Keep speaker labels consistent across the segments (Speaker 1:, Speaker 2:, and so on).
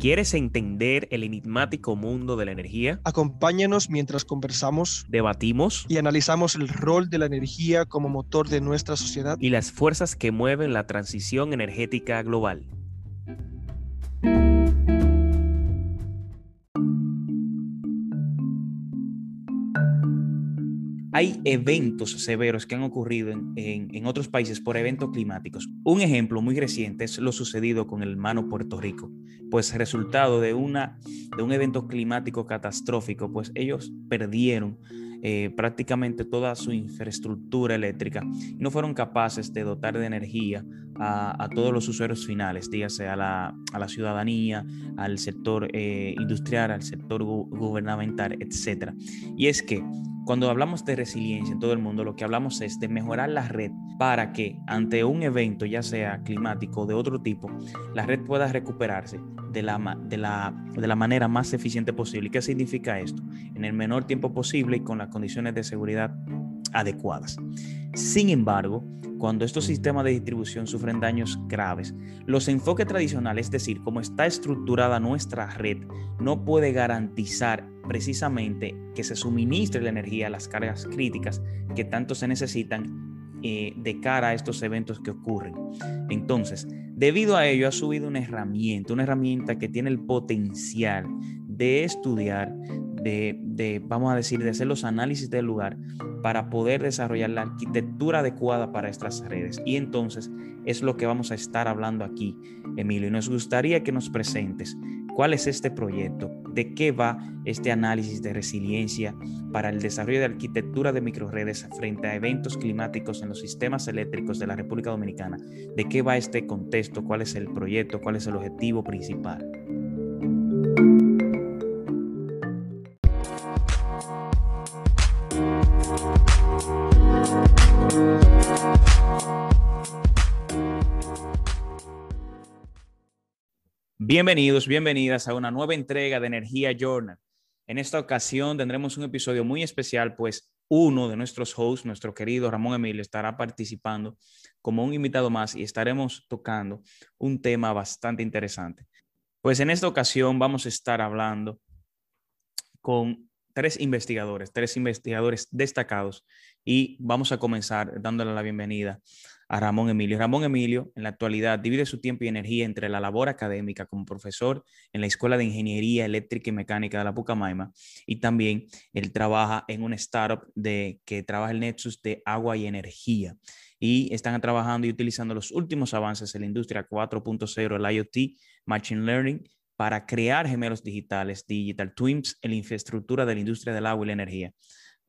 Speaker 1: ¿Quieres entender el enigmático mundo de la energía?
Speaker 2: Acompáñanos mientras conversamos,
Speaker 1: debatimos
Speaker 2: y analizamos el rol de la energía como motor de nuestra sociedad
Speaker 1: y las fuerzas que mueven la transición energética global. Hay eventos severos que han ocurrido en, otros países por eventos climáticos. Un ejemplo muy reciente es lo sucedido con el hermano Puerto Rico, pues resultado de, una, de un evento climático catastrófico, pues ellos perdieron eh, prácticamente toda su infraestructura eléctrica y no fueron capaces de dotar de energía a, todos los usuarios finales, dígase a la, a la ciudadanía, al sector eh, industrial, al sector gubernamental, etc. Y es que cuando hablamos de resiliencia en todo el mundo, lo que hablamos es de mejorar la red para que ante un evento, ya sea climático o de otro tipo, la red pueda recuperarse de la, de la, de la manera más eficiente posible. ¿Y qué significa esto? En el menor tiempo posible y con las condiciones de seguridad adecuadas. Sin embargo, cuando estos sistemas de distribución sufren daños graves, los enfoques tradicionales, es decir, cómo está estructurada nuestra red, no puede garantizar precisamente que se suministre la energía a las cargas críticas que tanto se necesitan eh, de cara a estos eventos que ocurren. Entonces, debido a ello ha subido una herramienta, una herramienta que tiene el potencial de estudiar, de, vamos a decir, de hacer los análisis del lugar para poder desarrollar la arquitectura adecuada para estas redes. Y entonces es lo que vamos a estar hablando aquí, Emilio. Y nos gustaría que nos presentes cuál es este proyecto, de qué va este análisis de resiliencia para el desarrollo de arquitectura de microredes frente a eventos climáticos en los sistemas eléctricos de la República Dominicana, de qué va este contexto, cuál es el proyecto, cuál es el objetivo principal. Bienvenidos, bienvenidas a una nueva entrega de Energía Journal. En esta ocasión tendremos un episodio muy especial, pues uno de nuestros hosts, nuestro querido Ramón Emilio, estará participando como un invitado más y estaremos tocando un tema bastante interesante. Pues en esta ocasión vamos a estar hablando con tres investigadores, tres investigadores destacados y vamos a comenzar dándole la bienvenida a Ramón Emilio. Ramón Emilio, en la actualidad, divide su tiempo y energía entre la labor académica como profesor en la Escuela de Ingeniería Eléctrica y Mecánica de la Pucamaima y también él trabaja en un startup de, que trabaja el Nexus de agua y energía. Y están trabajando y utilizando los últimos avances en la industria 4.0, el IoT, Machine Learning, para crear gemelos digitales, digital twins, en la infraestructura de la industria del agua y la energía.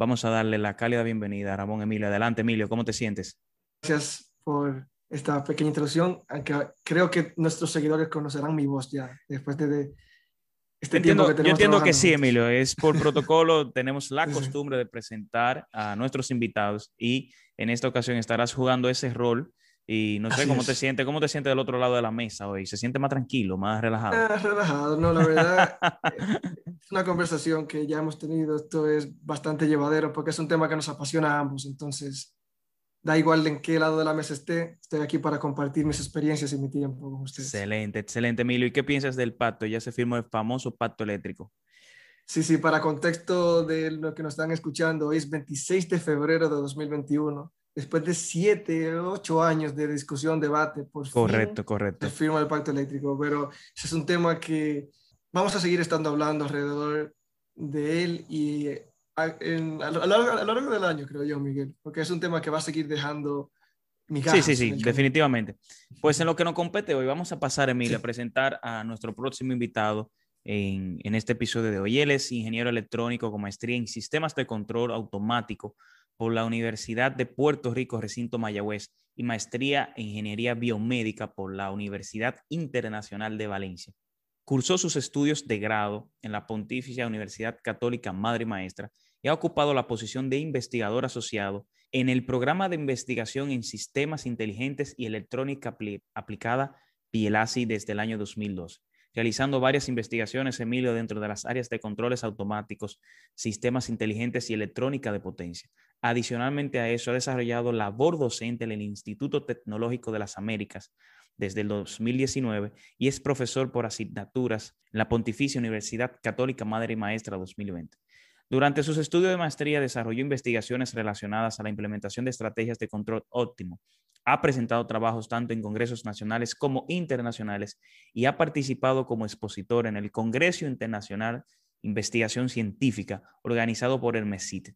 Speaker 1: Vamos a darle la cálida bienvenida a Ramón Emilio. Adelante, Emilio, ¿cómo te sientes?
Speaker 2: Gracias por esta pequeña introducción, aunque creo que nuestros seguidores conocerán mi voz ya después de, este tiempo que tenemos.
Speaker 1: Yo entiendo que sí, Emilio, es por protocolo, tenemos la costumbre de presentar a nuestros invitados y en esta ocasión estarás jugando ese rol y no sé cómo te sientes, cómo te sientes del otro lado de la mesa hoy. ¿Se siente más tranquilo, más relajado?
Speaker 2: Ah, relajado, no, la verdad. es una conversación que ya hemos tenido. Esto es bastante llevadero porque es un tema que nos apasiona a ambos. Entonces, da igual en qué lado de la mesa esté, estoy aquí para compartir mis experiencias y mi tiempo con ustedes.
Speaker 1: Excelente, excelente, Emilio. ¿Y qué piensas del pacto? Ya se firmó el famoso pacto eléctrico.
Speaker 2: Sí, sí, para contexto de lo que nos están escuchando, hoy es 26 de febrero de 2021. Después de siete, ocho años de discusión, debate, por
Speaker 1: correcto, correcto.
Speaker 2: se firma el pacto eléctrico. Pero ese es un tema que vamos a seguir estando hablando alrededor de él y a, lo largo, del año, creo yo, Miguel, porque es un tema que va a seguir dejando mi
Speaker 1: Sí, sí, sí, definitivamente. Pues en lo que nos compete hoy, vamos a pasar, Emilio, a presentar a nuestro próximo invitado en, en, este episodio de hoy. Él es ingeniero electrónico con maestría en sistemas de control automático por la Universidad de Puerto Rico, recinto Mayagüez, y maestría en ingeniería biomédica por la Universidad Internacional de Valencia. Cursó sus estudios de grado en la Pontificia Universidad Católica Madre Maestra y ha ocupado la posición de investigador asociado en el programa de investigación en sistemas inteligentes y electrónica aplicada PIELASI desde el año 2002, realizando varias investigaciones, Emilio, dentro de las áreas de controles automáticos, sistemas inteligentes y electrónica de potencia. Adicionalmente a eso, ha desarrollado labor docente en el Instituto Tecnológico de las Américas desde el 2019 y es profesor por asignaturas en la Pontificia Universidad Católica Madre y Maestra 2020. Durante sus estudios de maestría desarrolló investigaciones relacionadas a la implementación de estrategias de control óptimo. Ha presentado trabajos tanto en congresos nacionales como internacionales y ha participado como expositor en el Congreso Internacional Investigación Científica organizado por el MESIT.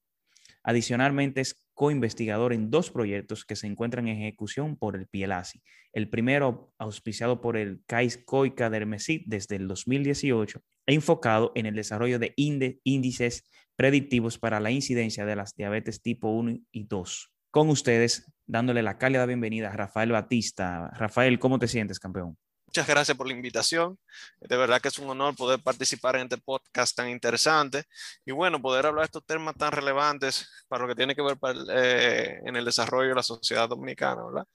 Speaker 1: Adicionalmente, es co-investigador en dos proyectos que se encuentran en ejecución por el Pielasi. El primero, auspiciado por el CAIS COICA del desde el 2018, e enfocado en el desarrollo de índices predictivos para la incidencia de las diabetes tipo 1 y 2. Con ustedes, dándole la cálida bienvenida a Rafael Batista. Rafael, ¿cómo te sientes, campeón?
Speaker 3: Muchas gracias por la invitación. De verdad que es un honor poder participar en este podcast tan interesante y bueno, poder hablar de estos temas tan relevantes para lo que tiene que ver eh, en el desarrollo de la sociedad dominicana, ¿verdad?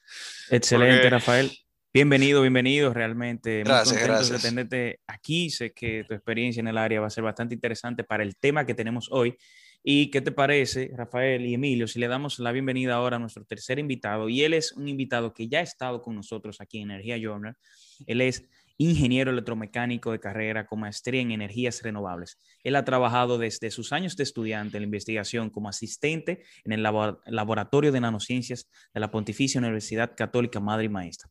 Speaker 1: Excelente, Rafael. Bienvenido, bienvenido, realmente. Gracias, muy gracias. de tenerte aquí. Sé que tu experiencia en el área va a ser bastante interesante para el tema que tenemos hoy. ¿Y qué te parece, Rafael y Emilio, si le damos la bienvenida ahora a nuestro tercer invitado? Y él es un invitado que ya ha estado con nosotros aquí en Energía Journal. Él es ingeniero electromecánico de carrera con maestría en energías renovables. Él ha trabajado desde sus años de estudiante en la investigación como asistente en el Laboratorio de Nanociencias de la Pontificia Universidad Católica Madre y Maestra.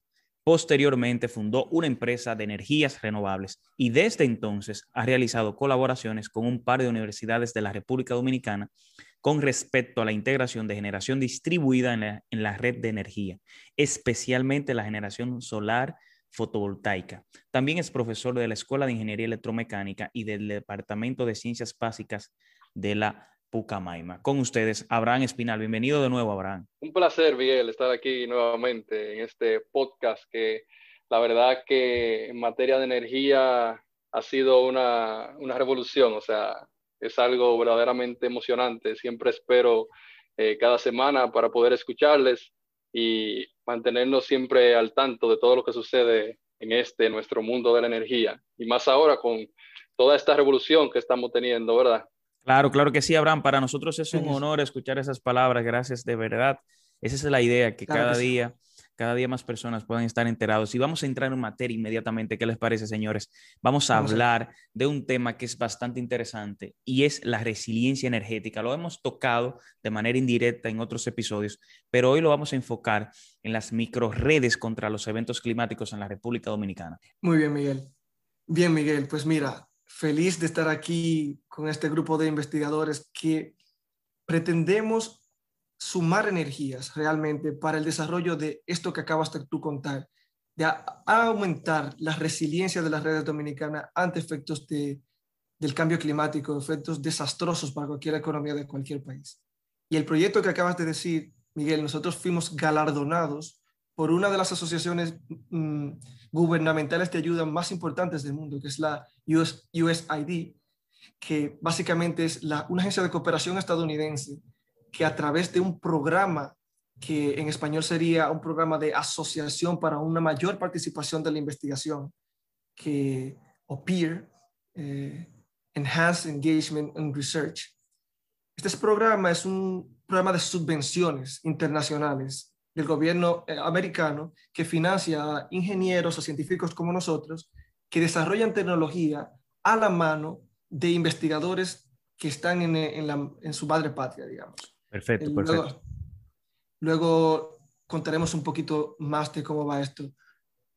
Speaker 1: Posteriormente fundó una empresa de energías renovables y desde entonces ha realizado colaboraciones con un par de universidades de la República Dominicana con respecto a la integración de generación distribuida en la, red de energía, especialmente la generación solar fotovoltaica. También es profesor de la Escuela de Ingeniería Electromecánica y del Departamento de Ciencias Básicas de la Pucamaima. Con ustedes, Abraham Espinal. Bienvenido de nuevo, Abraham.
Speaker 4: Un placer, Miguel, estar aquí nuevamente en este podcast que la verdad que en materia de energía ha sido una, una revolución, o sea, es algo verdaderamente emocionante. Siempre espero eh, cada semana para poder escucharles y mantenernos siempre al tanto de todo lo que sucede en este, nuestro mundo de la energía. Y más ahora con toda esta revolución que estamos teniendo, ¿verdad?
Speaker 1: Claro, claro que sí, Abraham. Para nosotros es un honor escuchar esas palabras. Gracias de verdad. Esa es la idea, que cada día, cada día más personas puedan estar enterados. Y vamos a entrar en materia inmediatamente. ¿Qué les parece, señores? Vamos a hablar de un tema que es bastante interesante y es la resiliencia energética. Lo hemos tocado de manera indirecta en otros episodios, pero hoy lo vamos a enfocar en las microredes contra los eventos climáticos en la República Dominicana.
Speaker 2: Muy bien, Miguel. Bien, Miguel. Pues mira, feliz de estar aquí con este grupo de investigadores que pretendemos sumar energías realmente para el desarrollo de esto que acabas de tú contar, de aumentar la resiliencia de las redes dominicanas ante efectos de, del cambio climático, efectos desastrosos para cualquier economía de cualquier país. Y el proyecto que acabas de decir, Miguel, nosotros fuimos galardonados por una de las asociaciones mm, gubernamentales de ayuda más importantes del mundo, que es la USID, que básicamente es la, una agencia de cooperación estadounidense que a través de un programa que en español sería un programa de asociación para una mayor participación de la investigación, que, o PEER, eh, Enhanced Engagement and Research. Este programa es un programa de subvenciones internacionales del gobierno eh, americano que financia a ingenieros o científicos como nosotros que desarrollan tecnología a la mano de investigadores que están en, en, su madre patria, digamos.
Speaker 1: Perfecto, eh, perfecto.
Speaker 2: Luego, contaremos un poquito más de cómo va esto,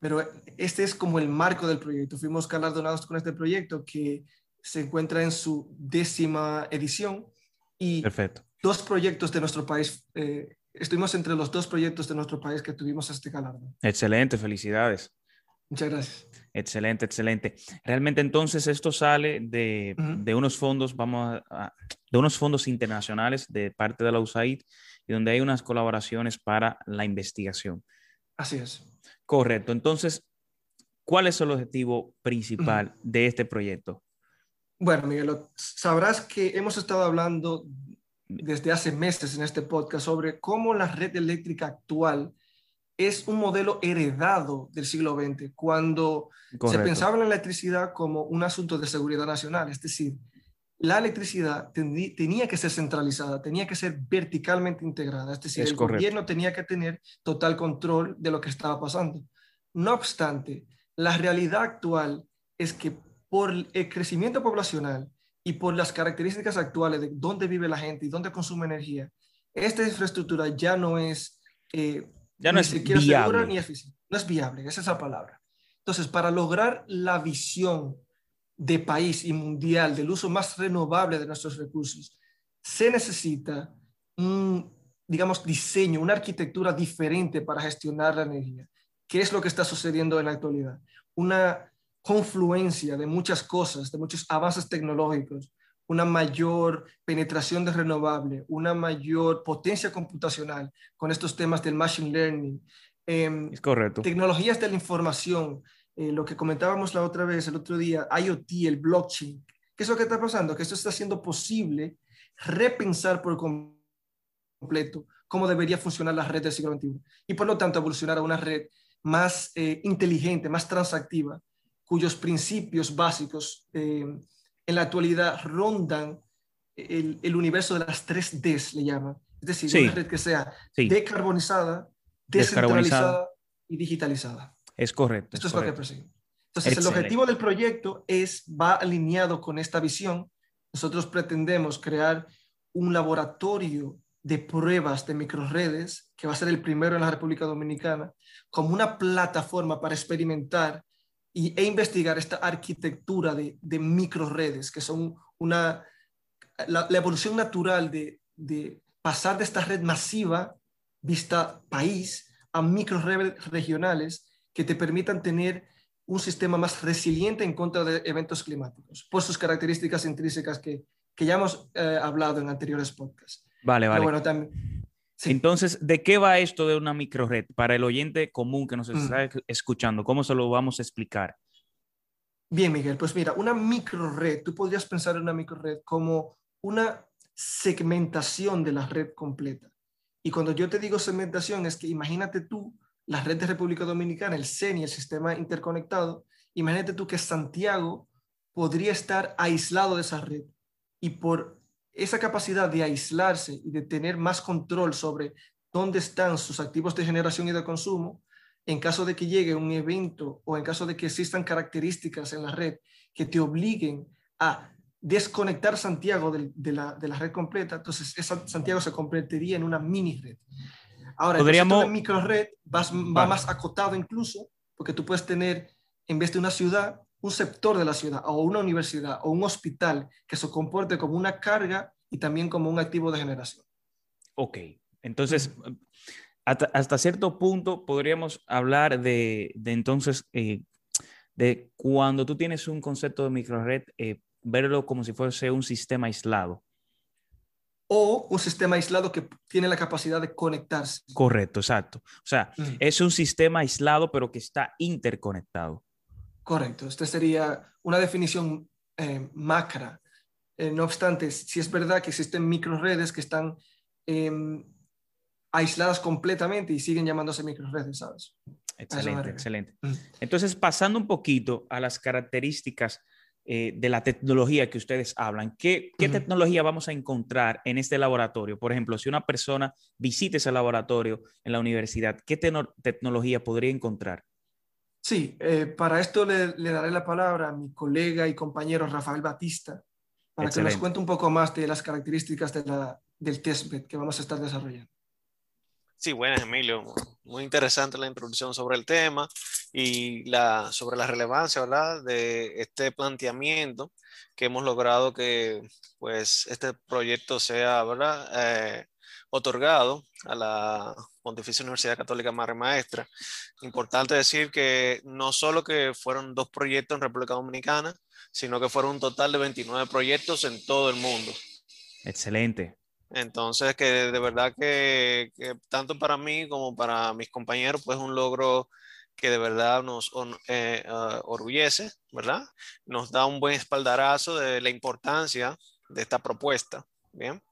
Speaker 2: pero este es como el marco del proyecto. Fuimos galardonados con este proyecto que se encuentra en su décima edición y
Speaker 1: Perfecto.
Speaker 2: dos proyectos de nuestro país eh, estuvimos entre los dos proyectos de nuestro país que tuvimos este galardón.
Speaker 1: Excelente, felicidades.
Speaker 2: Muchas gracias.
Speaker 1: Excelente, excelente. Realmente entonces esto sale de, de unos fondos, vamos a, de unos fondos internacionales de parte de la USAID y donde hay unas colaboraciones para la investigación.
Speaker 2: Así es.
Speaker 1: Correcto. Entonces, ¿cuál es el objetivo principal de este proyecto?
Speaker 2: Bueno, Miguel, sabrás que hemos estado hablando desde hace meses en este podcast sobre cómo la red eléctrica actual es un modelo heredado del siglo XX, cuando se pensaba en la electricidad como un asunto de seguridad nacional, es decir, la electricidad tenía que ser centralizada, tenía que ser verticalmente integrada, es decir, el gobierno tenía que tener total control de lo que estaba pasando. No obstante, la realidad actual es que por el crecimiento poblacional y por las características actuales de dónde vive la gente y dónde consume energía, esta infraestructura ya no es,
Speaker 1: eh, ya no es viable.
Speaker 2: ni eficiente. No es viable, esa es la palabra. Entonces, para lograr la visión de país y mundial del uso más renovable de nuestros recursos, se necesita un, digamos, diseño, una arquitectura diferente para gestionar la energía. ¿Qué es lo que está sucediendo en la actualidad? Una confluencia de muchas cosas, de muchos avances tecnológicos, una mayor penetración de renovable, una mayor potencia computacional con estos temas del machine learning.
Speaker 1: Em, es correcto.
Speaker 2: Tecnologías de la información, eh, lo que comentábamos la otra vez, el otro día, IoT, el blockchain. ¿Qué es lo que está pasando? Que esto está haciendo posible repensar por completo cómo debería funcionar la red del siglo XXI y por lo tanto evolucionar a una red más eh, inteligente, más transactiva, cuyos principios básicos eh, en la actualidad rondan el, universo de las tres Ds, le llaman. Es decir, una red que sea decarbonizada, descentralizada y digitalizada.
Speaker 1: Es correcto.
Speaker 2: Esto
Speaker 1: es,
Speaker 2: lo que persigue. Entonces, el objetivo del proyecto es, va alineado con esta visión. Nosotros pretendemos crear un laboratorio de pruebas de microredes, que va a ser el primero en la República Dominicana, como una plataforma para experimentar y, e investigar esta arquitectura de, de microredes, que son una, la, evolución natural de, de, pasar de esta red masiva, vista país, a microredes regionales que te permitan tener un sistema más resiliente en contra de eventos climáticos, por sus características intrínsecas que, que ya hemos eh, hablado en anteriores podcasts.
Speaker 1: Vale, vale. bueno, también, Entonces, ¿de qué va esto de una microred? Para el oyente común que nos mm. está escuchando, ¿cómo se lo vamos a explicar?
Speaker 2: Bien, Miguel, pues mira, una microred, tú podrías pensar en una microred como una segmentación de la red completa. Y cuando yo te digo segmentación, es que imagínate tú la red de República Dominicana, el CENI, el sistema interconectado, imagínate tú que Santiago podría estar aislado de esa red y por esa capacidad de aislarse y de tener más control sobre dónde están sus activos de generación y de consumo, en caso de que llegue un evento o en caso de que existan características en la red que te obliguen a desconectar Santiago de, la, red completa, entonces esa Santiago se convertiría en una mini red. Ahora,
Speaker 1: Podríamos...
Speaker 2: el microred va, va más acotado incluso, porque tú puedes tener, en vez de una ciudad, un sector de la ciudad o una universidad o un hospital que se comporte como una carga y también como un activo de generación.
Speaker 1: Ok, entonces, hasta, cierto punto podríamos hablar de, de entonces, eh, de cuando tú tienes un concepto de microred, eh, verlo como si fuese un sistema aislado
Speaker 2: o un sistema aislado que tiene la capacidad de conectarse.
Speaker 1: Correcto, exacto. O sea, mm. es un sistema aislado pero que está interconectado.
Speaker 2: Correcto, esta sería una definición eh, macra. Eh, no obstante, si es verdad que existen microredes que están em, aisladas completamente y siguen llamándose microredes, ¿sabes?
Speaker 1: Excelente, excelente. Mm. Entonces, pasando un poquito a las características eh, de la tecnología que ustedes hablan. ¿Qué, tecnología vamos a encontrar en este laboratorio? Por ejemplo, si una persona visita ese laboratorio en la universidad, ¿qué tecnología podría encontrar?
Speaker 2: Sí, eh, para esto le, daré la palabra a mi colega y compañero Rafael Batista para que nos cuente un poco más de las características de la, del testbed que vamos a estar desarrollando.
Speaker 3: Sí, buenas, Emilio. Muy interesante la introducción sobre el tema y la, sobre la relevancia ¿verdad? de este planteamiento que hemos logrado que pues, este proyecto sea ¿verdad? Eh, otorgado a la Pontificia Universidad Católica Madre Maestra. Importante decir que no solo que fueron dos proyectos en República Dominicana, sino que fueron un total de 29 proyectos en todo el mundo.
Speaker 1: Excelente.
Speaker 3: Entonces, que de verdad que, tanto para mí como para mis compañeros, pues un logro que de verdad nos eh, ah, orgullece, ¿verdad? Nos da un buen espaldarazo de la importancia de esta propuesta, ¿bien?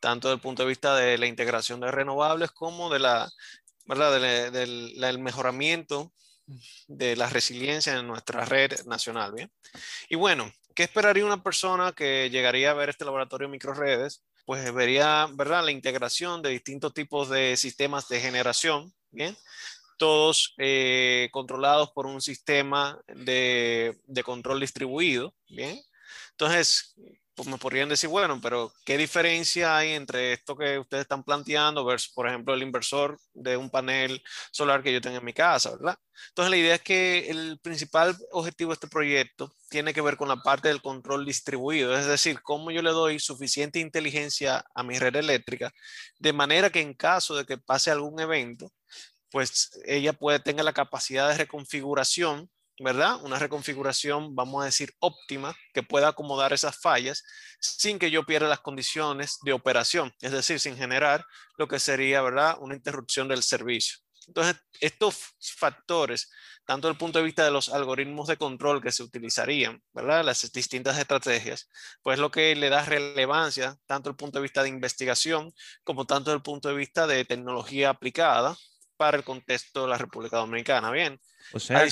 Speaker 3: Tanto desde el punto de vista de la integración de renovables como de la, ¿verdad? del mejoramiento de la resiliencia en nuestra red nacional. Bien. Y bueno, ¿qué esperaría una persona que llegaría a ver este laboratorio de microredes? Pues vería, ¿verdad?, la integración de distintos tipos de sistemas de generación, ¿bien? Todos eh, controlados por un sistema de, de control distribuido, ¿bien? Entonces, pues me podrían decir, bueno, pero ¿qué diferencia hay entre esto que ustedes están planteando versus, por ejemplo, el inversor de un panel solar que yo tengo en mi casa, ¿verdad? Entonces, la idea es que el principal objetivo de este proyecto tiene que ver con la parte del control distribuido, es decir, cómo yo le doy suficiente inteligencia a mi red eléctrica, de manera que en caso de que pase algún evento, pues ella puede tener la capacidad de reconfiguración ¿verdad? Una reconfiguración, vamos a decir, óptima, que pueda acomodar esas fallas sin que yo pierda las condiciones de operación, es decir, sin generar lo que sería, ¿verdad? Una interrupción del servicio. Entonces, estos factores, tanto desde el punto de vista de los algoritmos de control que se utilizarían, ¿verdad? Las distintas estrategias, pues lo que le da relevancia, tanto desde el punto de vista de investigación, como tanto desde el punto de vista de tecnología aplicada para el contexto de la República Dominicana. Bien.
Speaker 1: O sea,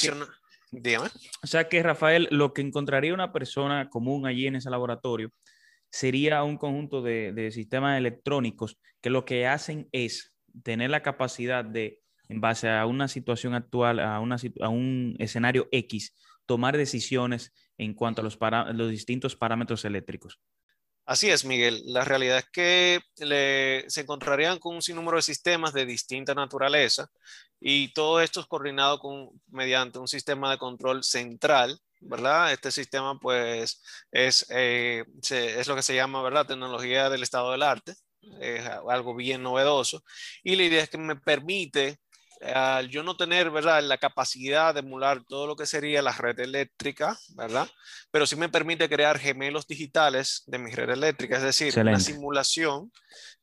Speaker 1: o sea que, Rafael, lo que encontraría una persona común allí en ese laboratorio sería un conjunto de, sistemas electrónicos que lo que hacen es tener la capacidad de, en base a una situación actual, a, un escenario X, tomar decisiones en cuanto a los, los distintos parámetros eléctricos.
Speaker 3: Así es, Miguel. La realidad es que se encontrarían con un sinnúmero de sistemas de distinta naturaleza y todo esto es coordinado con, mediante un sistema de control central, ¿verdad? Este sistema pues es, eh, es lo que se llama, ¿verdad? Tecnología del estado del arte, es algo bien novedoso y la idea es que me permite al yo no tener, ¿verdad? La capacidad de emular todo lo que sería la red eléctrica, ¿verdad? Pero sí me permite crear gemelos digitales de mi red eléctrica, es decir, una simulación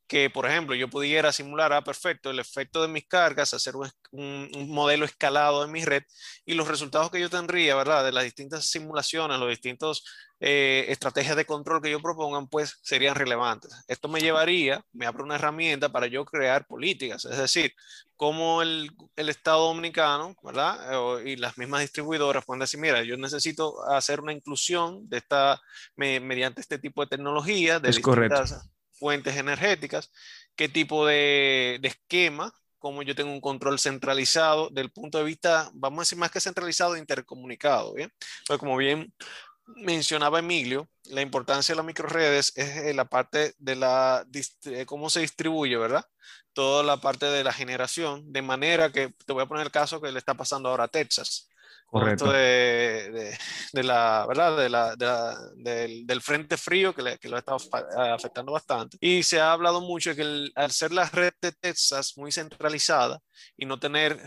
Speaker 3: que, por ejemplo, yo pudiera simular, ah, perfecto, el efecto de mis cargas, hacer un, un, modelo escalado de mi red y los resultados que yo tendría, ¿verdad? De las distintas simulaciones, los distintos eh, estrategias de control que yo propongan, pues serían relevantes. Esto me llevaría, me abre una herramienta para yo crear políticas, es decir, cómo el, el Estado dominicano, ¿verdad? y las mismas distribuidoras pueden decir, mira, yo necesito hacer una inclusión de esta, mediante este tipo de tecnología, de
Speaker 1: es distintas
Speaker 3: fuentes energéticas, qué tipo de, esquema como yo tengo un control centralizado del punto de vista, vamos a decir más que centralizado, intercomunicado, ¿bien? Como bien mencionaba Emilio, la importancia de las microredes es la parte de la, cómo se distribuye, ¿verdad? Toda la parte de la generación, de manera que, te voy a poner el caso que le está pasando ahora a Texas. Correcto. De, de, la, ¿verdad? De la, del, del, frente frío que, le, que lo ha estado afectando bastante. Y se ha hablado mucho de que al ser la red de Texas muy centralizada y no tener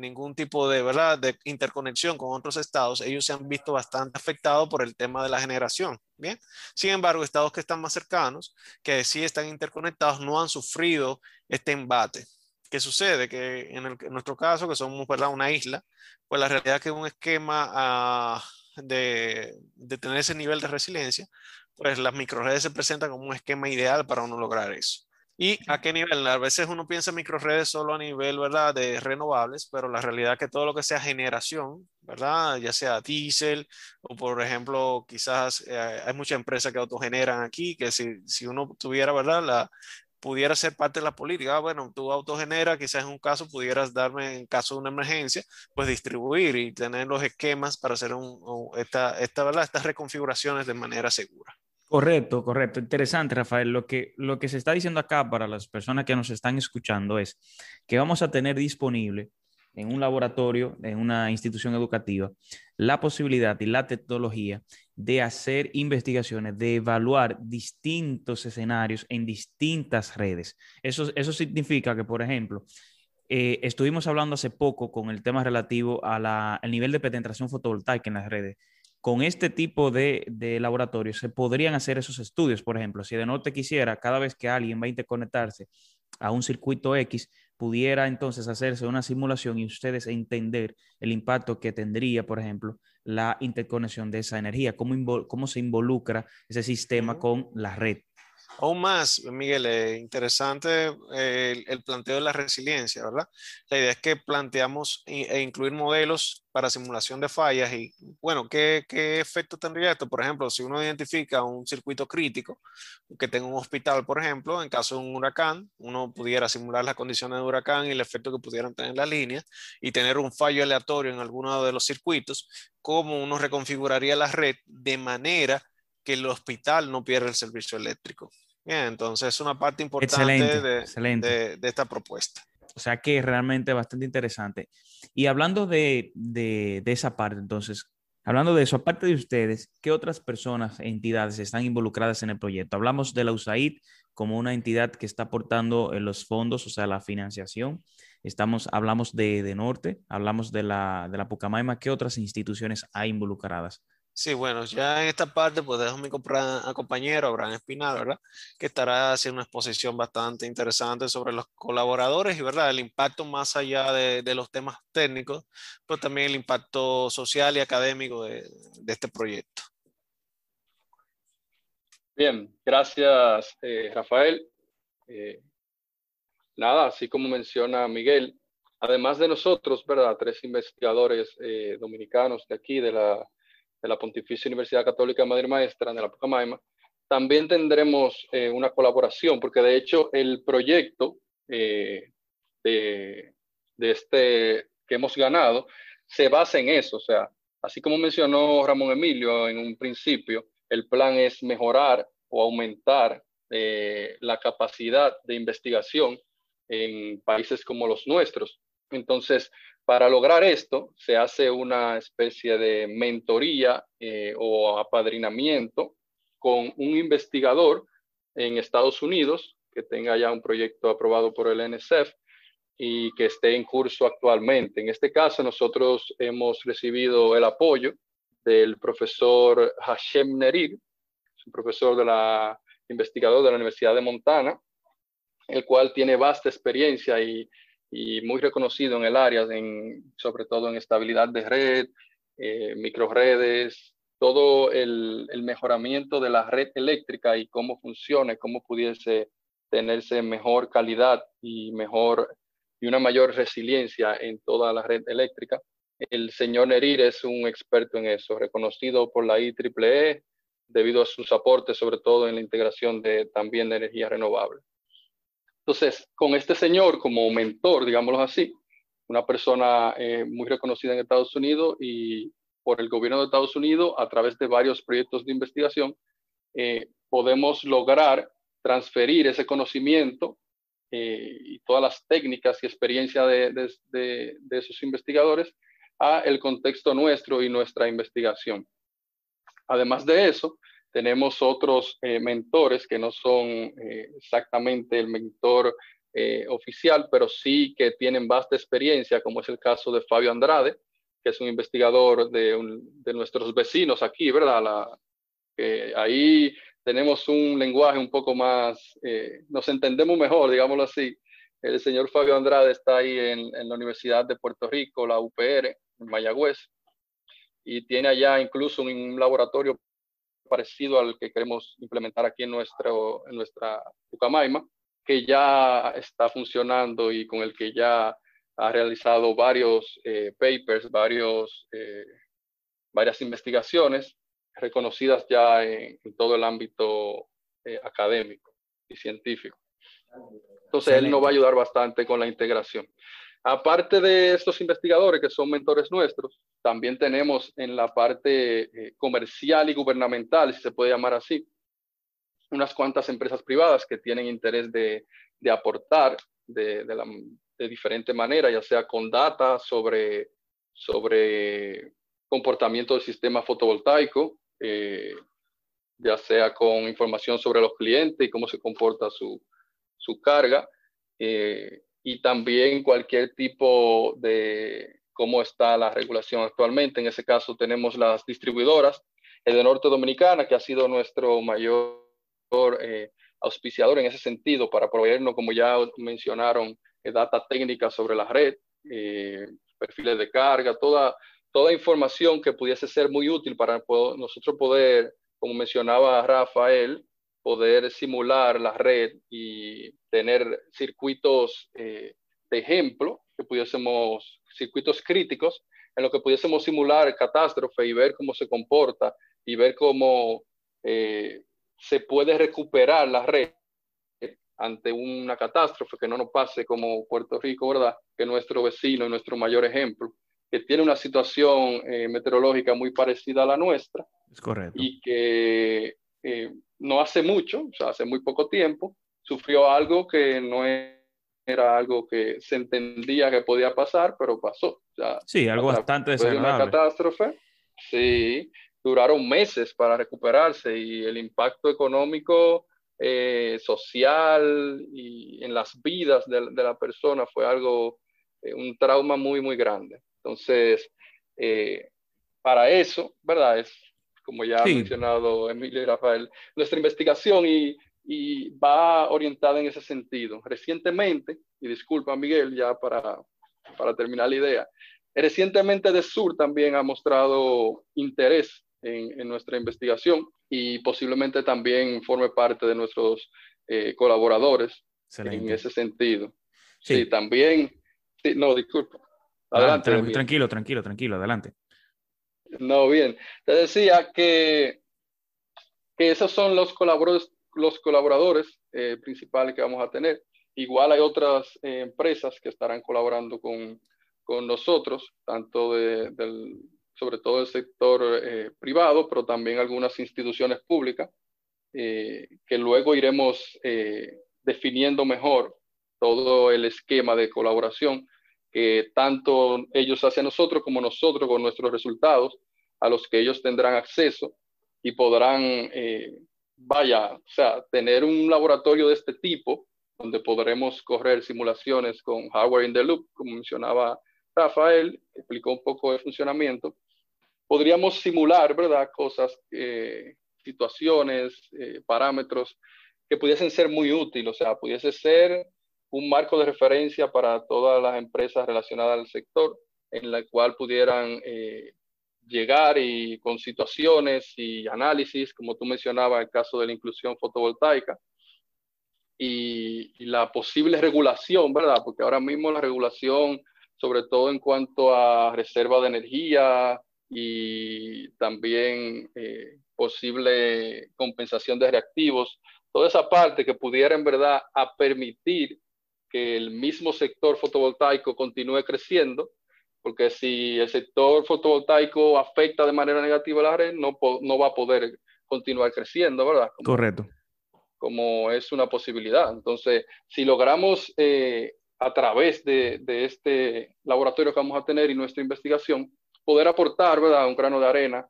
Speaker 3: ningún tipo de, ¿verdad? de interconexión con otros estados, ellos se han visto bastante afectados por el tema de la generación. Bien. Sin embargo, estados que están más cercanos, que sí están interconectados, no han sufrido este embate. ¿Qué sucede? Que en, el, en nuestro caso, que somos ¿verdad? una isla, pues la realidad es que un esquema uh, de, de, tener ese nivel de resiliencia, pues las microredes se presentan como un esquema ideal para uno lograr eso. ¿Y a qué nivel? A veces uno piensa en microredes solo a nivel, ¿verdad?, de renovables, pero la realidad es que todo lo que sea generación, ¿verdad?, ya sea diésel o, por ejemplo, quizás eh, hay muchas empresas que autogeneran aquí, que si, si uno tuviera, ¿verdad?, la, pudiera ser parte de la política. Ah, bueno, tú autogenera, quizás en un caso pudieras darme, en caso de una emergencia, pues distribuir y tener los esquemas para hacer un, esta, esta, ¿verdad? estas reconfiguraciones de manera segura.
Speaker 1: Correcto, correcto. Interesante, Rafael. Lo que, lo que se está diciendo acá para las personas que nos están escuchando es que vamos a tener disponible en un laboratorio, en una institución educativa, la posibilidad y la tecnología de hacer investigaciones, de evaluar distintos escenarios en distintas redes. Eso, eso significa que, por ejemplo, eh, estuvimos hablando hace poco con el tema relativo al nivel de penetración fotovoltaica en las redes. Con este tipo de, de laboratorios se podrían hacer esos estudios, por ejemplo, si de norte quisiera, cada vez que alguien va a interconectarse a un circuito X, pudiera entonces hacerse una simulación y ustedes entender el impacto que tendría, por ejemplo, la interconexión de esa energía, cómo, cómo se involucra ese sistema con la red.
Speaker 3: Aún más, Miguel, es interesante el, el, planteo de la resiliencia, ¿verdad? La idea es que planteamos e incluir modelos para simulación de fallas y, bueno, ¿qué, ¿qué, efecto tendría esto? Por ejemplo, si uno identifica un circuito crítico que tenga un hospital, por ejemplo, en caso de un huracán, uno pudiera simular las condiciones de huracán y el efecto que pudieran tener las líneas y tener un fallo aleatorio en alguno de los circuitos, cómo uno reconfiguraría la red de manera que el hospital no pierda el servicio eléctrico. Bien, entonces es una parte importante de, de, esta propuesta.
Speaker 1: O sea que realmente bastante interesante. Y hablando de, de, esa parte, entonces, hablando de eso, aparte de ustedes, ¿qué otras personas e entidades están involucradas en el proyecto? Hablamos de la USAID como una entidad que está aportando en los fondos, o sea, la financiación. Estamos, hablamos de, de Norte, hablamos de la, de la Pucamaima. ¿Qué otras instituciones hay involucradas?
Speaker 3: Sí, bueno, ya en esta parte pues dejo a mi compañero Abraham Espinal, ¿verdad? Que estará haciendo una exposición bastante interesante sobre los colaboradores y, ¿verdad? El impacto más allá de, de los temas técnicos, pero también el impacto social y académico de, de este proyecto.
Speaker 4: Bien, gracias eh, Rafael. Eh, nada, así como menciona Miguel, además de nosotros, ¿verdad? Tres investigadores eh, dominicanos de aquí, de la de la Pontificia Universidad Católica Madre Maestra de la Pucamaima, también tendremos eh, una colaboración, porque de hecho el proyecto eh, de, de, este que hemos ganado se basa en eso, o sea, así como mencionó Ramón Emilio en un principio, el plan es mejorar o aumentar eh, la capacidad de investigación en países como los nuestros. Entonces, para lograr esto, se hace una especie de mentoría eh, o apadrinamiento con un investigador en Estados Unidos que tenga ya un proyecto aprobado por el NSF y que esté en curso actualmente. En este caso, nosotros hemos recibido el apoyo del profesor Hashem Nerir, un profesor investigador de la Universidad de Montana, el cual tiene vasta experiencia y y muy reconocido en el área, en, sobre todo en estabilidad de red, eh, microredes, todo el, mejoramiento de la red eléctrica y cómo funciona, cómo pudiese tenerse mejor calidad y mejor y una mayor resiliencia en toda la red eléctrica. El señor Nerir es un experto en eso, reconocido por la IEEE debido a sus aportes, sobre todo en la integración de, también de energía renovable. Entonces, con este señor como mentor, digámoslo así, una persona eh, muy reconocida en Estados Unidos y por el gobierno de Estados Unidos, a través de varios proyectos de investigación, eh, podemos lograr transferir ese conocimiento eh, y todas las técnicas y experiencia de, de, de, esos investigadores a el contexto nuestro y nuestra investigación. Además de eso, tenemos otros eh, mentores que no son eh, exactamente el mentor eh, oficial, pero sí que tienen vasta experiencia, como es el caso de Fabio Andrade, que es un investigador de, de nuestros vecinos aquí, ¿verdad? Ahí tenemos un lenguaje un poco más, nos entendemos mejor, digámoslo así. El señor Fabio Andrade está ahí en, la Universidad de Puerto Rico, la UPR, en Mayagüez, y tiene allá incluso un laboratorio parecido al que queremos implementar aquí en, nuestro, en nuestra Pucamaima, que ya está funcionando y con el que ya ha realizado varios eh, papers, varios, eh, varias investigaciones reconocidas ya en, todo el ámbito eh, académico y científico. Entonces, él nos va a ayudar bastante con la integración. Aparte de estos investigadores que son mentores nuestros, también tenemos en la parte eh, comercial y gubernamental, si se puede llamar así, unas cuantas empresas privadas que tienen interés de, de aportar de, de, diferente manera, ya sea con data sobre, sobre comportamiento del sistema fotovoltaico, eh, ya sea con información sobre los clientes y cómo se comporta su, su carga. Eh, y también cualquier tipo de cómo está la regulación actualmente. En ese caso tenemos las distribuidoras, el de Norte Dominicana, que ha sido nuestro mayor eh, auspiciador en ese sentido para proveernos, como ya mencionaron, eh, data técnica sobre la red, eh, perfiles de carga, toda, toda información que pudiese ser muy útil para nosotros poder, como mencionaba Rafael, poder simular la red y tener circuitos eh, de ejemplo, que pudiésemos, circuitos críticos, en lo que pudiésemos simular catástrofe y ver cómo se comporta y ver cómo eh, se puede recuperar la red ante una catástrofe, que no nos pase como Puerto Rico, ¿verdad? Que nuestro vecino nuestro mayor ejemplo, que tiene una situación eh, meteorológica muy parecida a la nuestra.
Speaker 1: Es correcto.
Speaker 4: Y que eh, no hace mucho, o sea, hace muy poco tiempo, sufrió algo que no era algo que se entendía que podía pasar, pero pasó.
Speaker 1: sí, algo bastante desagradable.
Speaker 4: Una catástrofe, sí, duraron meses para recuperarse y el impacto económico, eh, social y en las vidas de, la persona fue algo, eh, un trauma muy, muy grande. Entonces, para eso, ¿verdad? Es como ya ha mencionado Emilio y Rafael, nuestra investigación y, y, va orientada en ese sentido. Recientemente, y disculpa Miguel ya para, para terminar la idea, recientemente de Sur también ha mostrado interés en, en nuestra investigación y posiblemente también forme parte de nuestros eh, colaboradores en ese sentido. Sí, también, sí, no, disculpa.
Speaker 1: Adelante. tranquilo, tranquilo, tranquilo, adelante.
Speaker 4: No, bien. Te decía que, que esos son los colaboradores, los colaboradores eh, principales que vamos a tener. Igual hay otras eh, empresas que estarán colaborando con, con nosotros, tanto de, del, sobre todo el sector eh, privado, pero también algunas instituciones públicas, que luego iremos definiendo mejor todo el esquema de colaboración que tanto ellos hacia nosotros como nosotros con nuestros resultados, a los que ellos tendrán acceso y podrán, eh, vaya, o sea, tener un laboratorio de este tipo, donde podremos correr simulaciones con hardware in the loop, como mencionaba Rafael, explicó un poco el funcionamiento. Podríamos simular, ¿verdad? Cosas, eh, situaciones, eh, parámetros que pudiesen ser muy útiles, o sea, pudiese ser un marco de referencia para todas las empresas relacionadas al sector, en la cual pudieran eh, llegar y con situaciones y análisis, como tú mencionabas, el caso de la inclusión fotovoltaica, y, la posible regulación, ¿verdad? Porque ahora mismo la regulación, sobre todo en cuanto a reserva de energía y también eh, posible compensación de reactivos, toda esa parte que pudiera en verdad a permitir que el mismo sector fotovoltaico continúe creciendo, porque si el sector fotovoltaico afecta de manera negativa a la red, no, no va a poder continuar creciendo, ¿verdad?
Speaker 1: Correcto.
Speaker 4: Como es una posibilidad. Entonces, si logramos eh, a través de, de, este laboratorio que vamos a tener y nuestra investigación, poder aportar, ¿verdad?, un grano de arena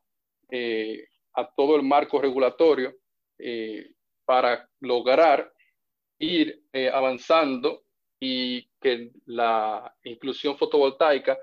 Speaker 4: eh, a todo el marco regulatorio eh, para lograr ir avanzando y que la inclusión fotovoltaica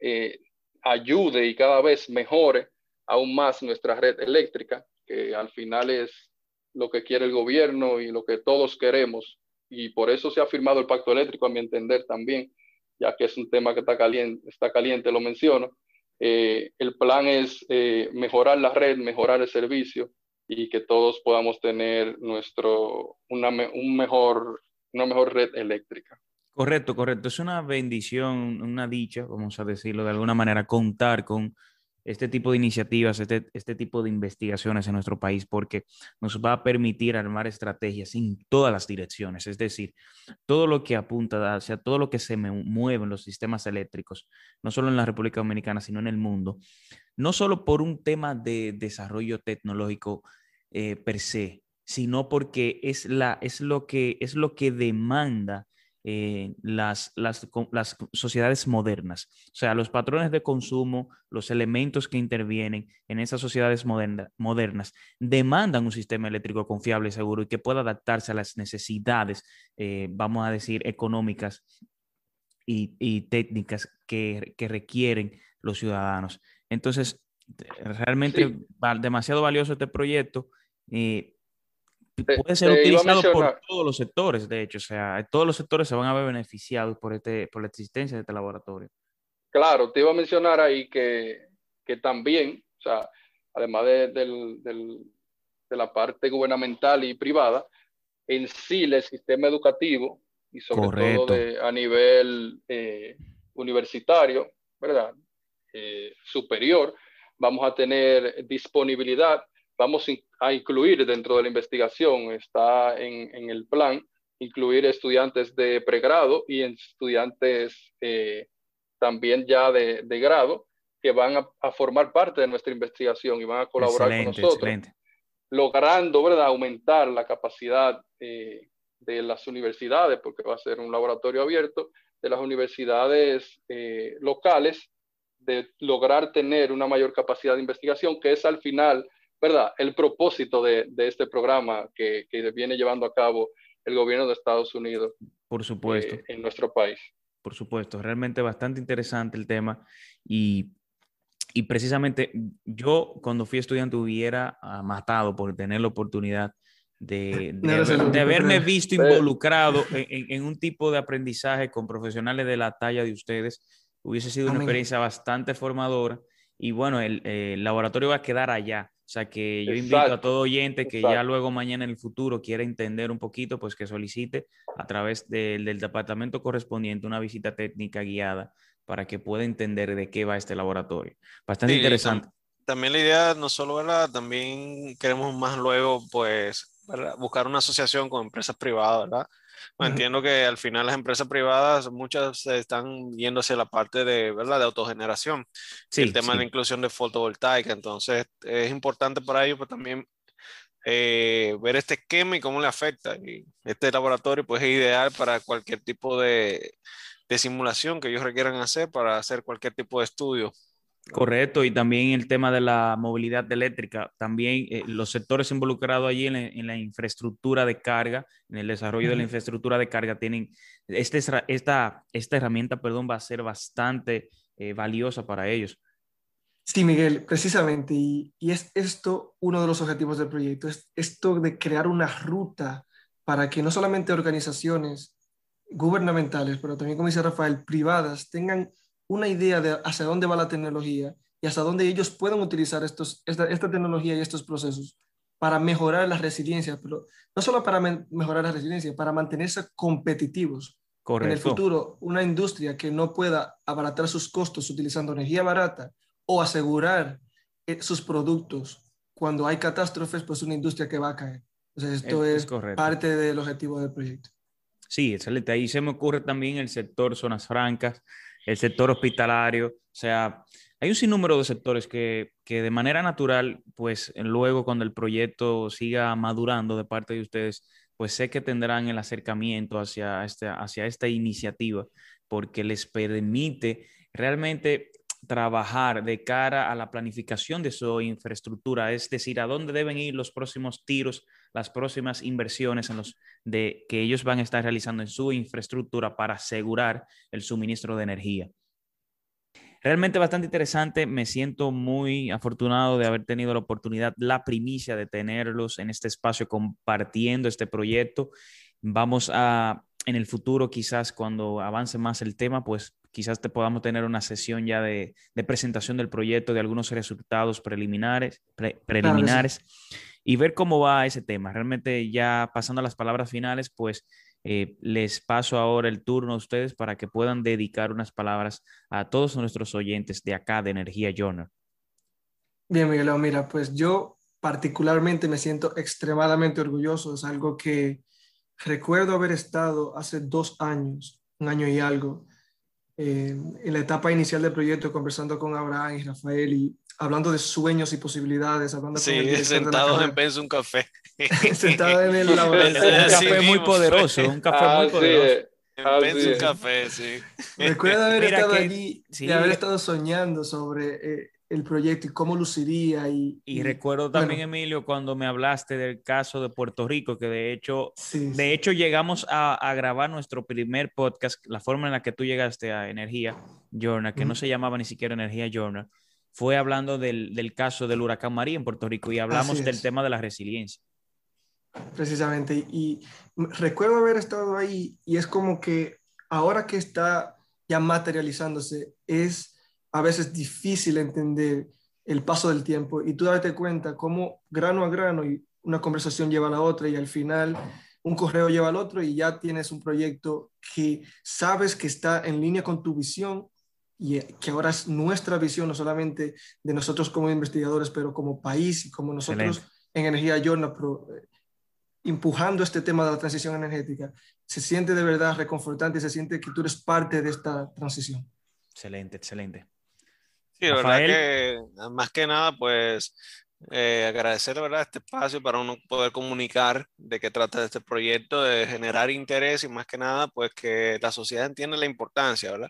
Speaker 4: eh, ayude y cada vez mejore aún más nuestra red eléctrica, que al final es lo que quiere el gobierno y lo que todos queremos. Y por eso se ha firmado el pacto eléctrico, a mi entender también, ya que es un tema que está caliente, está caliente lo menciono. Eh, el plan es eh, mejorar la red, mejorar el servicio y que todos podamos tener nuestro, una, un mejor, una mejor red eléctrica.
Speaker 1: Correcto, correcto. Es una bendición, una dicha, vamos a decirlo de alguna manera, contar con este tipo de iniciativas, este, este tipo de investigaciones en nuestro país, porque nos va a permitir armar estrategias en todas las direcciones, es decir, todo lo que apunta hacia todo lo que se mueve en los sistemas eléctricos, no solo en la República Dominicana, sino en el mundo, no solo por un tema de desarrollo tecnológico eh, per se, sino porque es, la, es, lo que, es lo que demanda eh, las, las, las, sociedades modernas. O sea, los patrones de consumo, los elementos que intervienen en esas sociedades modernas demandan un sistema eléctrico confiable, seguro y que pueda adaptarse a las necesidades, eh, vamos a decir, económicas y, técnicas que, requieren los ciudadanos. Entonces, realmente demasiado valioso este proyecto. Eh, puede ser utilizado por todos los sectores, de hecho, o sea, todos los sectores se van a ver beneficiados por, este, por la existencia de este laboratorio.
Speaker 4: Claro, te iba a mencionar ahí que, que también, o sea, además del, del, de la parte gubernamental y privada, en sí el sistema educativo y sobre todo a nivel eh, universitario, ¿verdad? Eh, superior, vamos a tener disponibilidad, vamos a incluir dentro de la investigación, está en, en el plan, incluir estudiantes de pregrado y estudiantes eh, también ya de, de, grado que van a, a, formar parte de nuestra investigación y van a colaborar con nosotros, logrando ¿verdad? aumentar la capacidad eh, de las universidades, porque va a ser un laboratorio abierto, de las universidades eh, locales, de lograr tener una mayor capacidad de investigación, que es al final, ¿verdad?, el propósito de, de este programa que, que, viene llevando a cabo el gobierno de Estados Unidos.
Speaker 1: Por supuesto.
Speaker 4: Eh, en nuestro país.
Speaker 1: Por supuesto, realmente bastante interesante el tema y, y precisamente yo cuando fui estudiante hubiera ah, matado por tener la oportunidad de, de, haberme visto involucrado en, en, un tipo de aprendizaje con profesionales de la talla de ustedes. Hubiese sido una experiencia bastante formadora y bueno, el, el, laboratorio va a quedar allá. O sea que yo invito a todo oyente que ya luego mañana en el futuro quiera entender un poquito, pues que solicite a través del departamento correspondiente una visita técnica guiada para que pueda entender de qué va este laboratorio. Bastante sí, interesante.
Speaker 3: También la idea no solo, ¿verdad? También queremos más luego, pues, buscar una asociación con empresas privadas, ¿verdad? Bueno, entiendo que al final las empresas privadas, muchas están yendo hacia la parte de, ¿verdad? de autogeneración. Sí, el tema sí. de la inclusión de fotovoltaica. Entonces, es importante para ellos pues, también eh, ver este esquema y cómo le afecta. Y este laboratorio pues, es ideal para cualquier tipo de, de simulación que ellos requieran hacer para hacer cualquier tipo de estudio.
Speaker 1: Correcto, y también el tema de la movilidad eléctrica, también eh, los sectores involucrados allí en la, en la, infraestructura de carga, en el desarrollo uh -huh. de la infraestructura de carga, tienen, este, esta, esta herramienta, perdón, va a ser bastante eh, valiosa para ellos.
Speaker 2: Sí, Miguel, precisamente, y, y, es esto uno de los objetivos del proyecto, es esto de crear una ruta para que no solamente organizaciones gubernamentales, pero también, como dice Rafael, privadas, tengan una idea de hacia dónde va la tecnología y hasta dónde ellos pueden utilizar estos, esta, esta tecnología y estos procesos para mejorar la resiliencia, pero no solo para me mejorar la resiliencia, para mantenerse competitivos. Correcto. En el futuro, una industria que no pueda abaratar sus costos utilizando energía barata o asegurar eh, sus productos cuando hay catástrofes, pues una industria que va a caer. Entonces, esto es, es, es parte del objetivo del proyecto.
Speaker 1: Sí, excelente. Ahí se me ocurre también el sector zonas francas, el sector hospitalario, o sea, hay un sinnúmero de sectores que, que, de manera natural, pues luego cuando el proyecto siga madurando de parte de ustedes, pues sé que tendrán el acercamiento hacia, este, hacia esta iniciativa porque les permite realmente trabajar de cara a la planificación de su infraestructura, es decir, a dónde deben ir los próximos tiros, las próximas inversiones en los de que ellos van a estar realizando en su infraestructura para asegurar el suministro de energía. Realmente bastante interesante, me siento muy afortunado de haber tenido la oportunidad, la primicia de tenerlos en este espacio compartiendo este proyecto. Vamos a en el futuro, quizás cuando avance más el tema, pues quizás te podamos tener una sesión ya de, de presentación del proyecto, de algunos resultados preliminares, pre, preliminares claro, sí. y ver cómo va ese tema. Realmente ya pasando a las palabras finales, pues eh, les paso ahora el turno a ustedes para que puedan dedicar unas palabras a todos nuestros oyentes de acá de Energía Journal.
Speaker 2: Bien, Miguel, mira, pues yo particularmente me siento extremadamente orgulloso. Es algo que recuerdo haber estado hace dos años, un año y algo, eh, en la etapa inicial del proyecto conversando con Abraham y Rafael y hablando de sueños y posibilidades. Hablando
Speaker 3: sí, con sentados en vez de un café.
Speaker 2: sentado en el laboratorio.
Speaker 1: un café muy poderoso, un café
Speaker 4: ah,
Speaker 1: muy poderoso.
Speaker 4: Sí.
Speaker 3: En vez de un café, sí.
Speaker 2: Recuerdo haber Mira estado que, allí sí. y haber estado soñando sobre eh, el proyecto y cómo luciría. Y,
Speaker 1: y, y recuerdo también, bueno. Emilio, cuando me hablaste del caso de Puerto Rico, que de hecho, sí, de sí. hecho llegamos a, a, grabar nuestro primer podcast, la forma en la que tú llegaste a Energía Journal, que mm. no se llamaba ni siquiera Energía Journal, fue hablando del, del caso del huracán María en Puerto Rico y hablamos del tema de la resiliencia.
Speaker 2: Precisamente, y recuerdo haber estado ahí y es como que ahora que está ya materializándose, es a veces difícil entender el paso del tiempo y tú darte cuenta cómo grano a grano y una conversación lleva a la otra y al final un correo lleva al otro y ya tienes un proyecto que sabes que está en línea con tu visión y que ahora es nuestra visión, no solamente de nosotros como investigadores, pero como país y como nosotros en Energía Yorna, eh, empujando este tema de la transición energética. Se siente de verdad reconfortante se siente que tú eres parte de esta transición.
Speaker 1: Excelente, excelente.
Speaker 3: Sí, de verdad que más que nada, pues eh, agradecer de verdad este espacio para uno poder comunicar de qué trata este proyecto, de generar interés y más que nada, pues que la sociedad entienda la importancia, ¿verdad?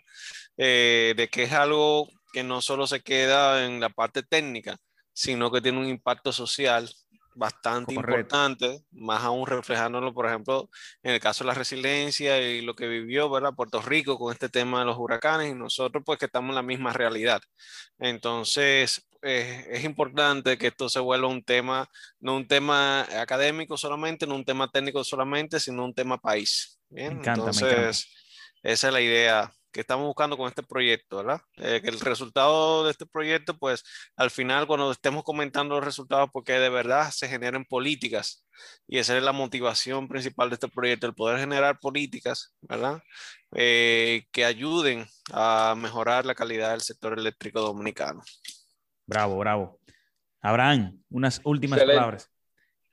Speaker 3: Eh, de que es algo que no solo se queda en la parte técnica, sino que tiene un impacto social bastante importante, más aún reflejándolo, por ejemplo, en el caso de la resiliencia y lo que vivió, ¿verdad? Puerto Rico con este tema de los huracanes y nosotros pues que estamos en la misma realidad. Entonces, eh, es importante que esto se vuelva un tema, no un tema académico solamente, no un tema técnico solamente, sino un tema país. ¿bien? Me encanta, Entonces, esa es la idea que estamos buscando con este proyecto, ¿verdad? Eh, que el resultado de este proyecto, pues al final cuando estemos comentando los resultados, porque de verdad se generen políticas y esa es la motivación principal de este proyecto, el poder generar políticas, ¿verdad? Eh, que ayuden a mejorar la calidad del sector eléctrico dominicano.
Speaker 1: Bravo, bravo. Abraham, unas últimas palabras.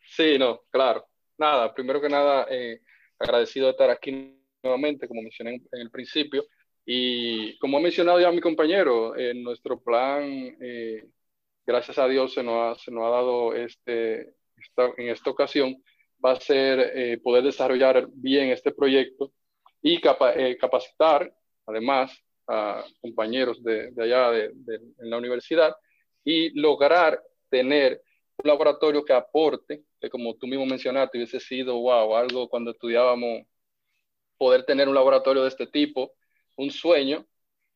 Speaker 4: Sí, no, claro. Nada, primero que nada, eh, agradecido de estar aquí nuevamente, como mencioné en el principio. Y como ha mencionado ya mi compañero, en nuestro plan, eh, gracias a Dios, se nos ha, se nos ha dado este, en esta ocasión, va a ser eh, poder desarrollar bien este proyecto y eh, capacitar, además, a compañeros de, de allá de, en la universidad y lograr tener un laboratorio que aporte, que como tú mismo mencionaste, hubiese sido, wow, algo cuando estudiábamos, poder tener un laboratorio de este tipo un sueño,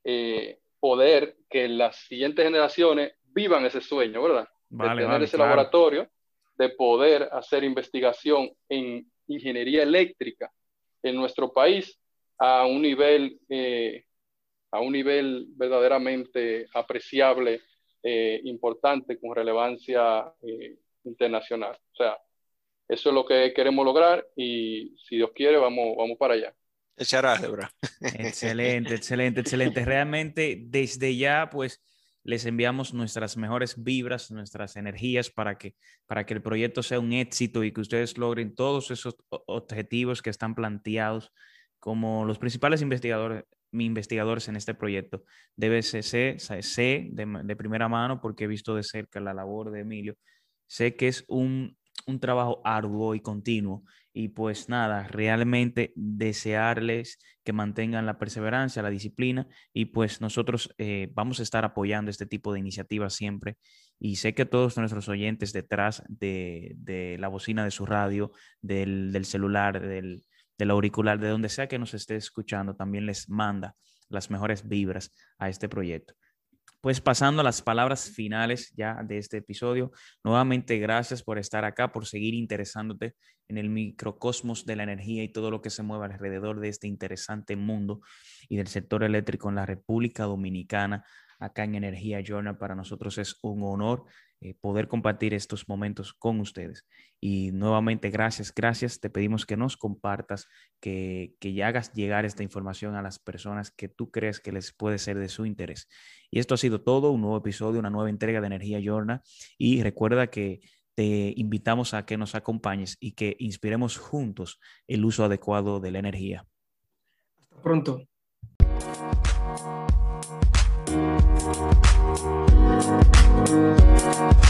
Speaker 4: eh, poder que las siguientes generaciones vivan ese sueño, ¿verdad? de tener ese laboratorio, de poder hacer investigación en ingeniería eléctrica en nuestro país a un nivel, eh, a un nivel verdaderamente apreciable, eh, importante, con relevancia internacional. O sea, eso es lo que queremos lograr y si Dios quiere, vamos, vamos para allá.
Speaker 3: Echar álgebra.
Speaker 1: Excelente, excelente, excelente. Realmente desde ya, pues les enviamos nuestras mejores vibras, nuestras energías para que, para que el proyecto sea un éxito y que ustedes logren todos esos objetivos que están planteados como los principales investigadores, investigadores en este proyecto. Debe ser, sé, de primera mano, porque he visto de cerca la labor de Emilio, sé que es un, un trabajo arduo y continuo. Y pues nada, realmente desearles que mantengan la perseverancia, la disciplina y pues nosotros eh, vamos a estar apoyando este tipo de iniciativas siempre. Y sé que todos nuestros oyentes detrás de, la bocina de su radio, del, celular, del, del auricular, de donde sea que nos esté escuchando, también les manda las mejores vibras a este proyecto. Pues pasando a las palabras finales ya de este episodio, nuevamente gracias por estar acá, por seguir interesándote en el microcosmos de la energía y todo lo que se mueve alrededor de este interesante mundo y del sector eléctrico en la República Dominicana acá en Energía Journal. Para nosotros es un honor eh, poder compartir estos momentos con ustedes. Y nuevamente, gracias, gracias. Te pedimos que nos compartas, que, que hagas llegar esta información a las personas que tú crees que les puede ser de su interés. Y esto ha sido todo, un nuevo episodio, una nueva entrega de Energía Journal. Y recuerda que te invitamos a que nos acompañes y que inspiremos juntos el uso adecuado de la energía.
Speaker 2: Hasta pronto. We'll be right.